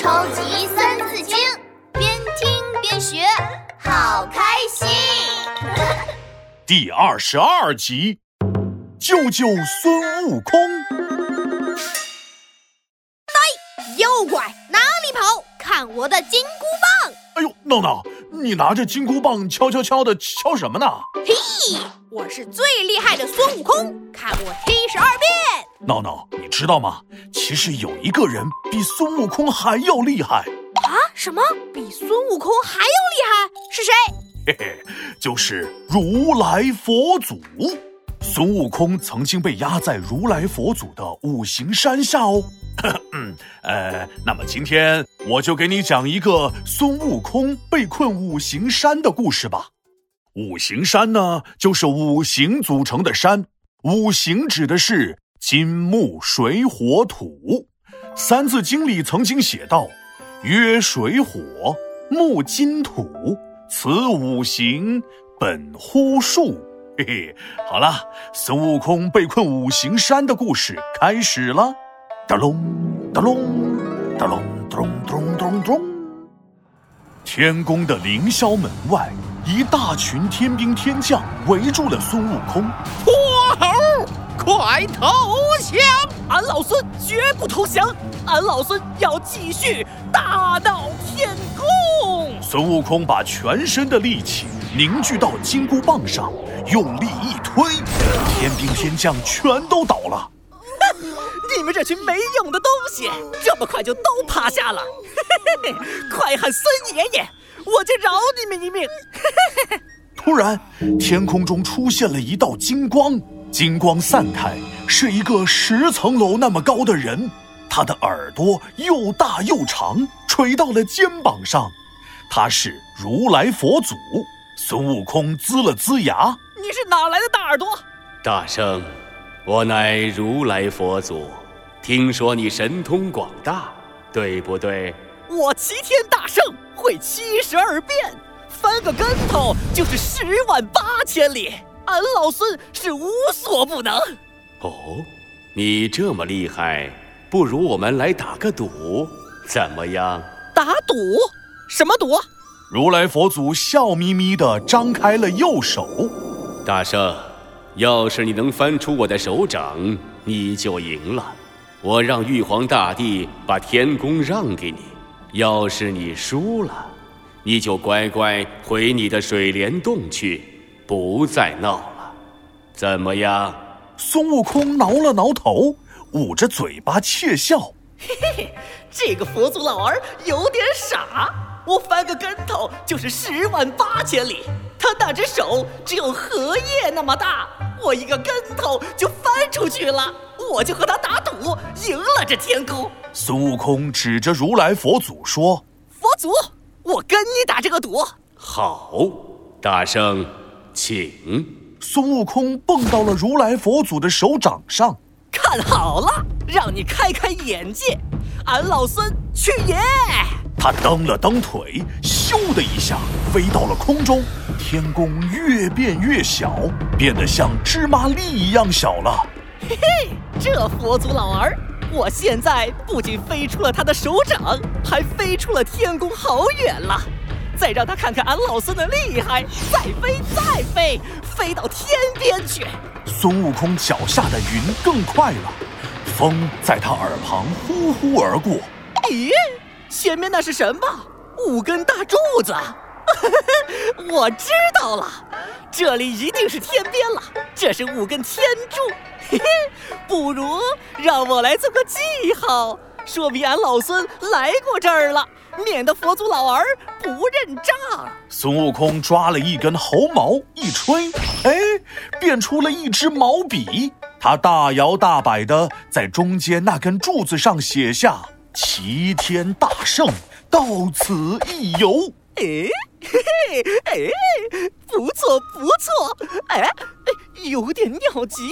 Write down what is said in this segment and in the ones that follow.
超级三字经，边听边学，好开心。第二十二集，救救孙悟空！呆，妖怪，哪里跑？看我的金箍棒！哎呦，闹闹，你拿着金箍棒敲敲敲的敲什么呢？嘿，我是最厉害的孙悟空，看我七十二变！闹闹，你知道吗？其实有一个人比孙悟空还要厉害啊！什么？比孙悟空还要厉害？是谁？嘿嘿，就是如来佛祖。孙悟空曾经被压在如来佛祖的五行山下哦。嗯，呃，那么今天我就给你讲一个孙悟空被困五行山的故事吧。五行山呢，就是五行组成的山，五行指的是。金木水火土，《三字经》里曾经写道：“曰水火木金土，此五行本乎数。”嘿嘿，好了，孙悟空被困五行山的故事开始了。哒隆哒隆哒隆咚咚咚咚。天宫的凌霄门外，一大群天兵天将围住了孙悟空。快投降！俺老孙绝不投降！俺老孙要继续大闹天宫！孙悟空把全身的力气凝聚到金箍棒上，用力一推，天兵天将全都倒了。哼！你们这群没用的东西，这么快就都趴下了！嘿嘿嘿！快喊孙爷爷，我就饶你们一命！嘿嘿嘿！突然，天空中出现了一道金光。金光散开，是一个十层楼那么高的人，他的耳朵又大又长，垂到了肩膀上。他是如来佛祖。孙悟空呲了呲牙：“你是哪来的大耳朵？”大圣，我乃如来佛祖。听说你神通广大，对不对？我齐天大圣会七十二变，翻个跟头就是十万八千里。俺老孙是无所不能。哦，你这么厉害，不如我们来打个赌，怎么样？打赌？什么赌？如来佛祖笑眯眯地张开了右手。大圣，要是你能翻出我的手掌，你就赢了。我让玉皇大帝把天宫让给你。要是你输了，你就乖乖回你的水帘洞去。不再闹了，怎么样？孙悟空挠了挠头，捂着嘴巴窃笑。嘿嘿嘿，这个佛祖老儿有点傻。我翻个跟头就是十万八千里，他那只手只有荷叶那么大，我一个跟头就翻出去了。我就和他打赌，赢了这天宫。孙悟空指着如来佛祖说：“佛祖，我跟你打这个赌。”好，大圣。请孙悟空蹦到了如来佛祖的手掌上，看好了，让你开开眼界。俺老孙去也！他蹬了蹬腿，咻的一下飞到了空中。天宫越变越小，变得像芝麻粒一样小了。嘿嘿，这佛祖老儿，我现在不仅飞出了他的手掌，还飞出了天宫好远了。再让他看看俺老孙的厉害，再飞再飞，飞到天边去。孙悟空脚下的云更快了，风在他耳旁呼呼而过。咦，前面那是什么？五根大柱子。我知道了，这里一定是天边了。这是五根天柱。嘿嘿，不如让我来做个记号，说明俺老孙来过这儿了。免得佛祖老儿不认账。孙悟空抓了一根猴毛，一吹，哎，变出了一支毛笔。他大摇大摆地在中间那根柱子上写下“齐天大圣到此一游”。哎，嘿嘿，哎，不错不错，哎，有点尿急，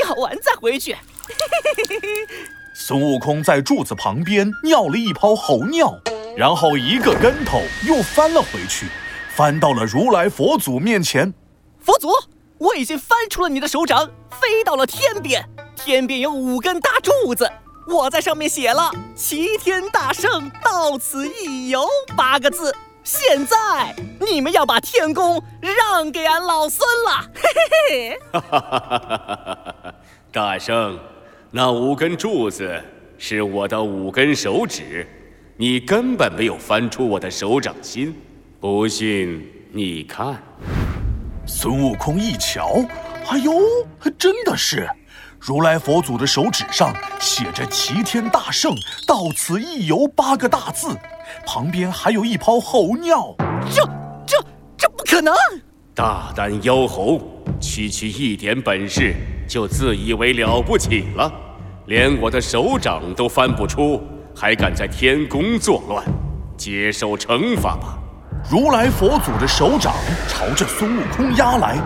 尿完再回去。嘿嘿嘿嘿嘿。孙悟空在柱子旁边尿了一泡猴尿，然后一个跟头又翻了回去，翻到了如来佛祖面前。佛祖，我已经翻出了你的手掌，飞到了天边。天边有五根大柱子，我在上面写了“齐天大圣到此一游”八个字。现在你们要把天宫让给俺老孙了，嘿嘿嘿！哈哈哈哈哈哈！大圣，那五根柱子是我的五根手指，你根本没有翻出我的手掌心。不信你看。孙悟空一瞧，哎呦，还真的是！如来佛祖的手指上写着“齐天大圣到此一游”八个大字，旁边还有一泡猴尿。这、这、这不可能！大胆妖猴，区区一点本事就自以为了不起了，连我的手掌都翻不出，还敢在天宫作乱？接受惩罚吧！如来佛祖的手掌朝着孙悟空压来，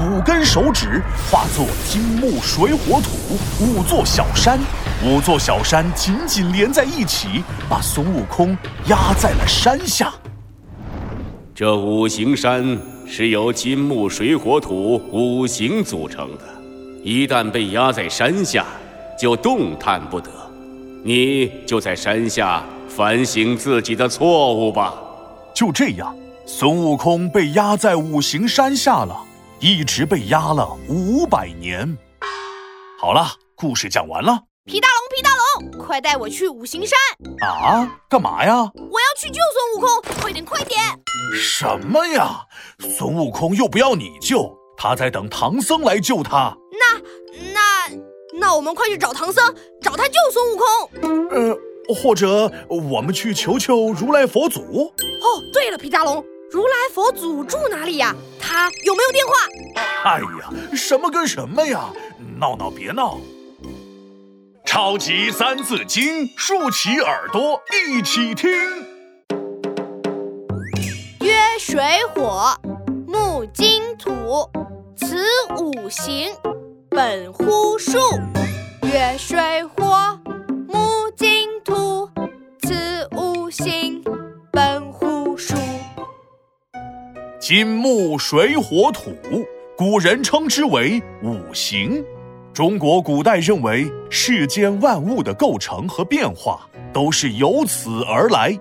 五根手指化作金木水火土五座小山，五座小山紧紧连在一起，把孙悟空压在了山下。这五行山是由金木水火土五行组成的，一旦被压在山下，就动弹不得。你就在山下反省自己的错误吧。就这样，孙悟空被压在五行山下了，一直被压了五百年。好了，故事讲完了。皮大龙，皮大龙，快带我去五行山！啊，干嘛呀？我要去救孙悟空，快点，快点！什么呀？孙悟空又不要你救，他在等唐僧来救他。我们快去找唐僧，找他救孙悟空。呃。或者我们去求求如来佛祖。哦，对了，皮大龙，如来佛祖住哪里呀？他有没有电话？哎呀，什么跟什么呀！闹闹别闹。超级三字经，竖起耳朵一起听。曰水火，木金土，此五行，本乎数。曰水火木金土，此五行本乎数。金木水火土，古人称之为五行。中国古代认为世间万物的构成和变化都是由此而来。